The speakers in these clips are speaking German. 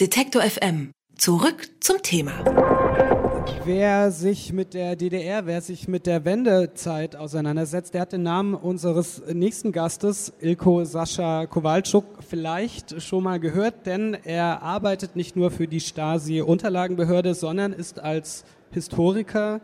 Detektor FM. Zurück zum Thema. Wer sich mit der DDR, wer sich mit der Wendezeit auseinandersetzt, der hat den Namen unseres nächsten Gastes, Ilko Sascha Kowalczuk, vielleicht schon mal gehört, denn er arbeitet nicht nur für die Stasi-Unterlagenbehörde, sondern ist als Historiker,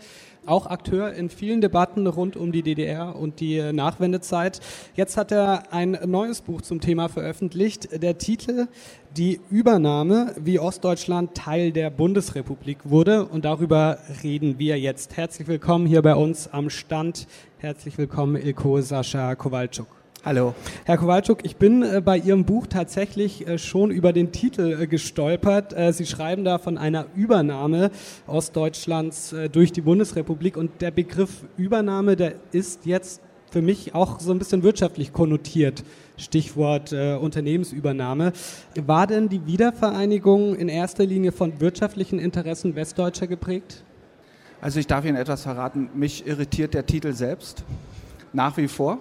auch Akteur in vielen Debatten rund um die DDR und die Nachwendezeit. Jetzt hat er ein neues Buch zum Thema veröffentlicht. Der Titel Die Übernahme, wie Ostdeutschland Teil der Bundesrepublik wurde. Und darüber reden wir jetzt. Herzlich willkommen hier bei uns am Stand. Herzlich willkommen, Ilko Sascha Kowalczuk. Hallo. Herr Kowalczuk, ich bin äh, bei Ihrem Buch tatsächlich äh, schon über den Titel äh, gestolpert. Sie schreiben da von einer Übernahme Ostdeutschlands durch die Bundesrepublik und der Begriff Übernahme, der ist jetzt für mich auch so ein bisschen wirtschaftlich konnotiert. Stichwort Unternehmensübernahme. War denn die Wiedervereinigung in erster Linie von wirtschaftlichen Interessen Westdeutscher geprägt? Also ich darf Ihnen etwas verraten. Mich irritiert der Titel selbst nach wie vor.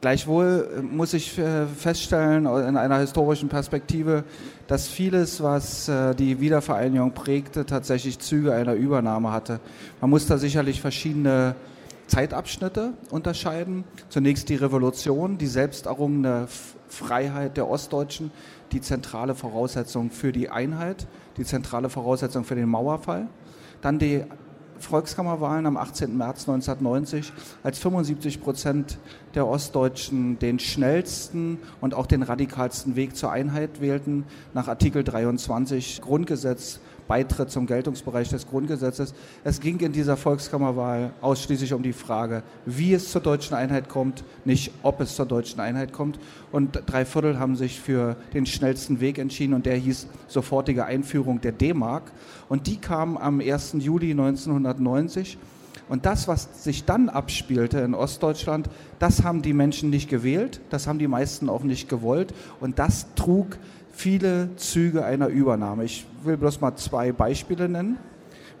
Gleichwohl äh, muss ich äh, feststellen, in einer historischen Perspektive, dass vieles, was äh, die Wiedervereinigung prägte, tatsächlich Züge einer Übernahme hatte. Man muss da sicherlich verschiedene Zeitabschnitte unterscheiden. Zunächst die Revolution, die selbst errungene Freiheit der Ostdeutschen, die zentrale Voraussetzung für die Einheit, die zentrale Voraussetzung für den Mauerfall. Dann die Volkskammerwahlen am 18. März 1990, als 75 Prozent der Ostdeutschen den schnellsten und auch den radikalsten Weg zur Einheit wählten, nach Artikel 23 Grundgesetz Beitritt zum Geltungsbereich des Grundgesetzes. Es ging in dieser Volkskammerwahl ausschließlich um die Frage, wie es zur deutschen Einheit kommt, nicht ob es zur deutschen Einheit kommt. Und drei Viertel haben sich für den schnellsten Weg entschieden und der hieß sofortige Einführung der D-Mark. Und die kam am 1. Juli 1990. Und das, was sich dann abspielte in Ostdeutschland, das haben die Menschen nicht gewählt, das haben die meisten auch nicht gewollt. Und das trug viele Züge einer Übernahme. Ich will bloß mal zwei Beispiele nennen,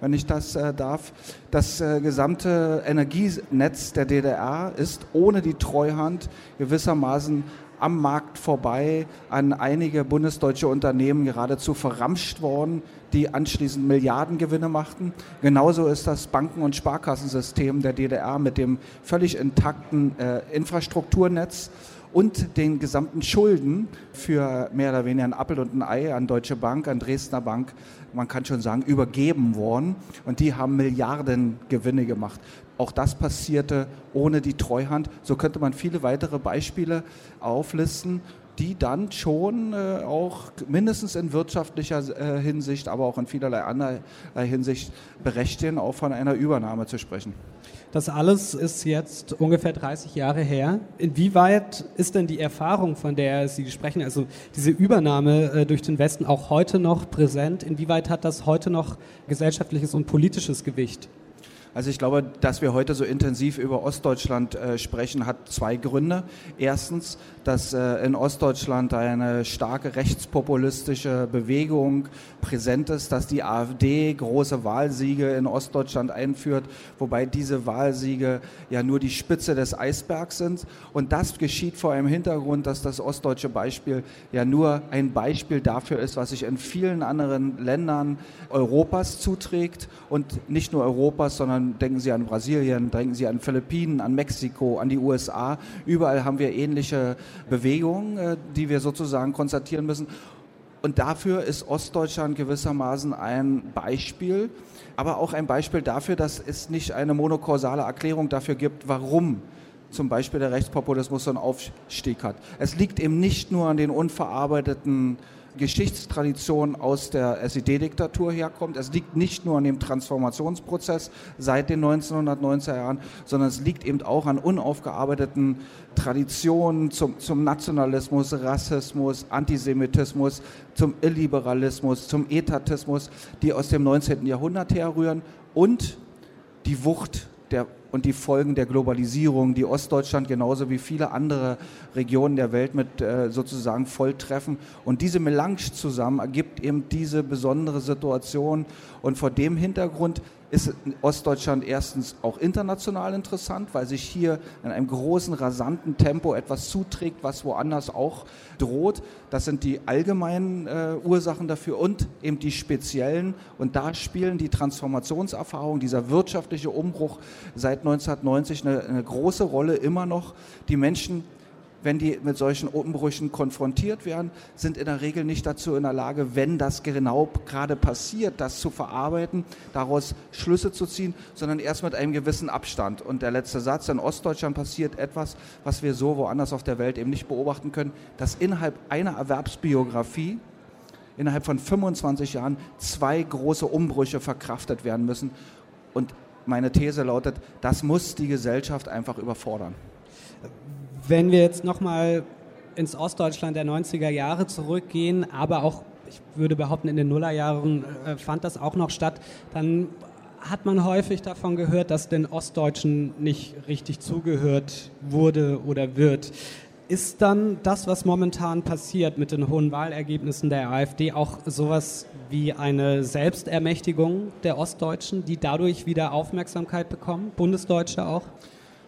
wenn ich das äh, darf. Das äh, gesamte Energienetz der DDR ist ohne die Treuhand gewissermaßen am Markt vorbei an einige bundesdeutsche Unternehmen geradezu verramscht worden, die anschließend Milliardengewinne machten. Genauso ist das Banken- und Sparkassensystem der DDR mit dem völlig intakten äh, Infrastrukturnetz und den gesamten Schulden für mehr oder weniger ein Appel und ein Ei an Deutsche Bank, an Dresdner Bank, man kann schon sagen, übergeben worden. Und die haben Milliarden Gewinne gemacht. Auch das passierte ohne die Treuhand. So könnte man viele weitere Beispiele auflisten die dann schon äh, auch mindestens in wirtschaftlicher äh, Hinsicht, aber auch in vielerlei anderer Hinsicht berechtigen, auch von einer Übernahme zu sprechen. Das alles ist jetzt ungefähr 30 Jahre her. Inwieweit ist denn die Erfahrung, von der Sie sprechen, also diese Übernahme äh, durch den Westen auch heute noch präsent? Inwieweit hat das heute noch gesellschaftliches und politisches Gewicht? Also ich glaube, dass wir heute so intensiv über Ostdeutschland äh, sprechen, hat zwei Gründe. Erstens, dass äh, in Ostdeutschland eine starke rechtspopulistische Bewegung präsent ist, dass die AfD große Wahlsiege in Ostdeutschland einführt, wobei diese Wahlsiege ja nur die Spitze des Eisbergs sind. Und das geschieht vor einem Hintergrund, dass das ostdeutsche Beispiel ja nur ein Beispiel dafür ist, was sich in vielen anderen Ländern Europas zuträgt und nicht nur Europas, sondern denken Sie an Brasilien, denken Sie an Philippinen, an Mexiko, an die USA. Überall haben wir ähnliche Bewegungen, äh, die wir sozusagen konstatieren müssen. Und dafür ist Ostdeutschland gewissermaßen ein Beispiel, aber auch ein Beispiel dafür, dass es nicht eine monokausale Erklärung dafür gibt, warum zum Beispiel der Rechtspopulismus so einen Aufstieg hat. Es liegt eben nicht nur an den unverarbeiteten Geschichtstradition aus der SED-Diktatur herkommt. Es liegt nicht nur an dem Transformationsprozess seit den 1990er Jahren, sondern es liegt eben auch an unaufgearbeiteten Traditionen zum, zum Nationalismus, Rassismus, Antisemitismus, zum Illiberalismus, zum Etatismus, die aus dem 19. Jahrhundert herrühren und die Wucht der und die Folgen der Globalisierung, die Ostdeutschland genauso wie viele andere Regionen der Welt mit äh, sozusagen volltreffen. Und diese Melange zusammen ergibt eben diese besondere Situation. Und vor dem Hintergrund ist Ostdeutschland erstens auch international interessant, weil sich hier in einem großen, rasanten Tempo etwas zuträgt, was woanders auch droht. Das sind die allgemeinen äh, Ursachen dafür und eben die speziellen. Und da spielen die Transformationserfahrungen, dieser wirtschaftliche Umbruch seit 1990 eine, eine große Rolle immer noch. Die Menschen wenn die mit solchen Umbrüchen konfrontiert werden, sind in der Regel nicht dazu in der Lage, wenn das genau gerade passiert, das zu verarbeiten, daraus Schlüsse zu ziehen, sondern erst mit einem gewissen Abstand. Und der letzte Satz, in Ostdeutschland passiert etwas, was wir so woanders auf der Welt eben nicht beobachten können, dass innerhalb einer Erwerbsbiografie innerhalb von 25 Jahren zwei große Umbrüche verkraftet werden müssen. Und meine These lautet, das muss die Gesellschaft einfach überfordern. Wenn wir jetzt nochmal ins Ostdeutschland der 90er Jahre zurückgehen, aber auch, ich würde behaupten, in den Nullerjahren äh, fand das auch noch statt, dann hat man häufig davon gehört, dass den Ostdeutschen nicht richtig zugehört wurde oder wird. Ist dann das, was momentan passiert mit den hohen Wahlergebnissen der AfD, auch sowas wie eine Selbstermächtigung der Ostdeutschen, die dadurch wieder Aufmerksamkeit bekommen, Bundesdeutsche auch?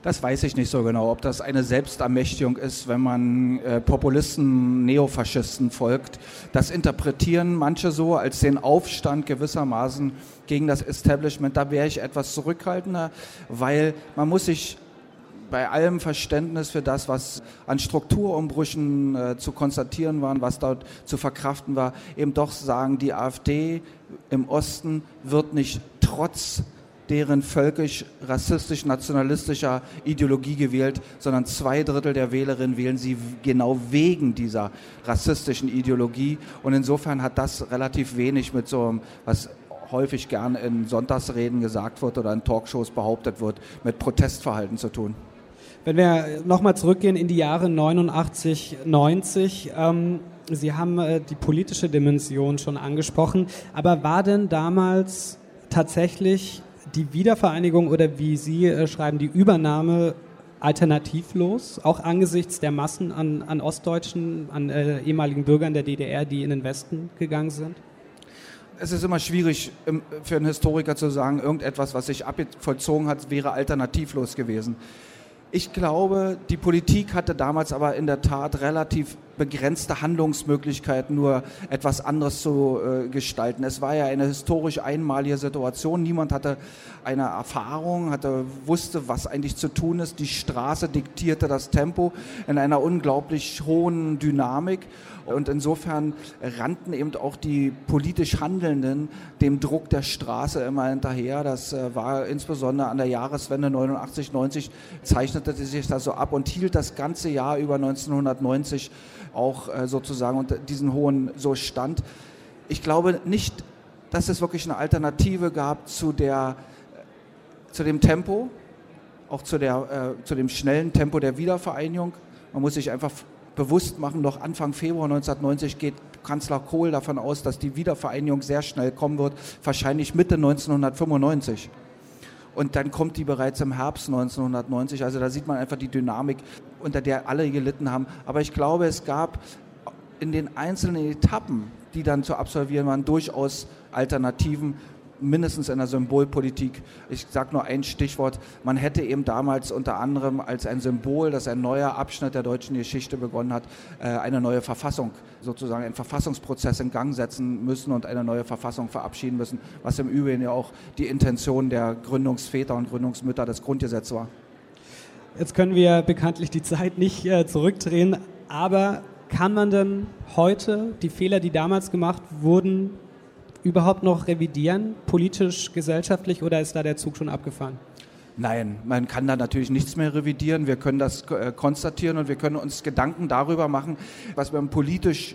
Das weiß ich nicht so genau, ob das eine Selbstermächtigung ist, wenn man äh, Populisten, Neofaschisten folgt. Das interpretieren manche so als den Aufstand gewissermaßen gegen das Establishment. Da wäre ich etwas zurückhaltender, weil man muss sich bei allem Verständnis für das, was an Strukturumbrüchen äh, zu konstatieren waren, was dort zu verkraften war, eben doch sagen, die AfD im Osten wird nicht trotz deren völkisch, rassistisch, nationalistischer Ideologie gewählt, sondern zwei Drittel der Wählerinnen wählen sie genau wegen dieser rassistischen Ideologie. Und insofern hat das relativ wenig mit so, was häufig gern in Sonntagsreden gesagt wird oder in Talkshows behauptet wird, mit Protestverhalten zu tun. Wenn wir nochmal zurückgehen in die Jahre 89, 90, ähm, Sie haben äh, die politische Dimension schon angesprochen, aber war denn damals tatsächlich die Wiedervereinigung oder wie Sie äh, schreiben, die Übernahme alternativlos, auch angesichts der Massen an, an Ostdeutschen, an äh, ehemaligen Bürgern der DDR, die in den Westen gegangen sind? Es ist immer schwierig für einen Historiker zu sagen, irgendetwas, was sich vollzogen hat, wäre alternativlos gewesen. Ich glaube, die Politik hatte damals aber in der Tat relativ begrenzte Handlungsmöglichkeiten, nur etwas anderes zu äh, gestalten. Es war ja eine historisch einmalige Situation. Niemand hatte eine Erfahrung, hatte, wusste, was eigentlich zu tun ist. Die Straße diktierte das Tempo in einer unglaublich hohen Dynamik. Und insofern rannten eben auch die politisch Handelnden dem Druck der Straße immer hinterher. Das äh, war insbesondere an der Jahreswende 89, 90 zeichnete sich das so ab und hielt das ganze Jahr über 1990 auch äh, sozusagen unter diesen hohen so stand. Ich glaube nicht, dass es wirklich eine Alternative gab zu, der, äh, zu dem Tempo, auch zu, der, äh, zu dem schnellen Tempo der Wiedervereinigung. Man muss sich einfach bewusst machen, noch Anfang Februar 1990 geht Kanzler Kohl davon aus, dass die Wiedervereinigung sehr schnell kommen wird, wahrscheinlich Mitte 1995. Und dann kommt die bereits im Herbst 1990. Also da sieht man einfach die Dynamik, unter der alle gelitten haben. Aber ich glaube, es gab in den einzelnen Etappen, die dann zu absolvieren waren, durchaus Alternativen, mindestens in der Symbolpolitik. Ich sage nur ein Stichwort. Man hätte eben damals unter anderem als ein Symbol, dass ein neuer Abschnitt der deutschen Geschichte begonnen hat, äh, eine neue Verfassung, sozusagen einen Verfassungsprozess in Gang setzen müssen und eine neue Verfassung verabschieden müssen, was im Übrigen ja auch die Intention der Gründungsväter und Gründungsmütter des Grundgesetzes war. Jetzt können wir bekanntlich die Zeit nicht äh, zurückdrehen, aber kann man denn heute die Fehler, die damals gemacht wurden, überhaupt noch revidieren, politisch, gesellschaftlich, oder ist da der Zug schon abgefahren? Nein, man kann da natürlich nichts mehr revidieren. Wir können das äh, konstatieren und wir können uns Gedanken darüber machen, was man politisch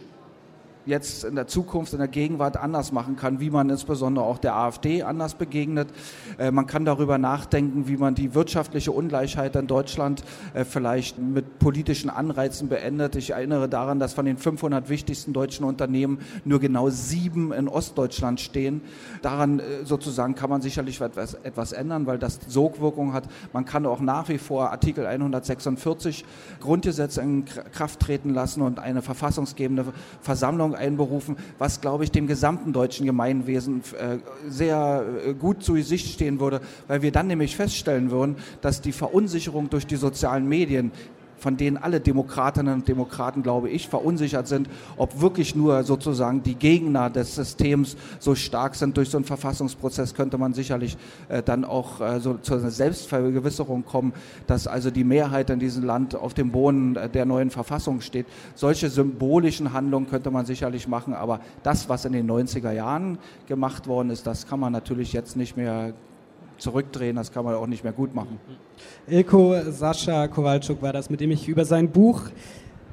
jetzt in der Zukunft, in der Gegenwart anders machen kann, wie man insbesondere auch der AfD anders begegnet. Äh, man kann darüber nachdenken, wie man die wirtschaftliche Ungleichheit in Deutschland äh, vielleicht mit politischen Anreizen beendet. Ich erinnere daran, dass von den 500 wichtigsten deutschen Unternehmen nur genau sieben in Ostdeutschland stehen. Daran äh, sozusagen kann man sicherlich etwas, etwas ändern, weil das Sogwirkung hat. Man kann auch nach wie vor Artikel 146 Grundgesetz in Kraft treten lassen und eine verfassungsgebende Versammlung Versammlung einberufen, was, glaube ich, dem gesamten deutschen Gemeinwesen äh, sehr äh, gut zu Gesicht stehen würde, weil wir dann nämlich feststellen würden, dass die Verunsicherung durch die sozialen Medien von denen alle Demokratinnen und Demokraten, glaube ich, verunsichert sind, ob wirklich nur sozusagen die Gegner des Systems so stark sind. Durch so einen Verfassungsprozess könnte man sicherlich äh, dann auch äh, so zu einer Selbstvergewisserung kommen, dass also die Mehrheit in diesem Land auf dem Boden äh, der neuen Verfassung steht. Solche symbolischen Handlungen könnte man sicherlich machen, aber das, was in den 90er Jahren gemacht worden ist, das kann man natürlich jetzt nicht mehr zurückdrehen, das kann man auch nicht mehr gut machen. Ilko Sascha Kowalczuk war das, mit dem ich über sein Buch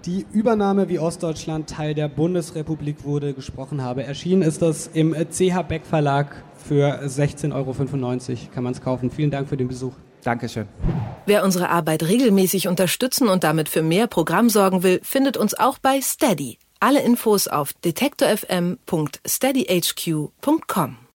die Übernahme, wie Ostdeutschland Teil der Bundesrepublik wurde, gesprochen habe. Erschienen ist das im CH Beck Verlag für 16,95 Euro kann man es kaufen. Vielen Dank für den Besuch. Dankeschön. Wer unsere Arbeit regelmäßig unterstützen und damit für mehr Programm sorgen will, findet uns auch bei Steady. Alle Infos auf detektorfm.steadyhq.com.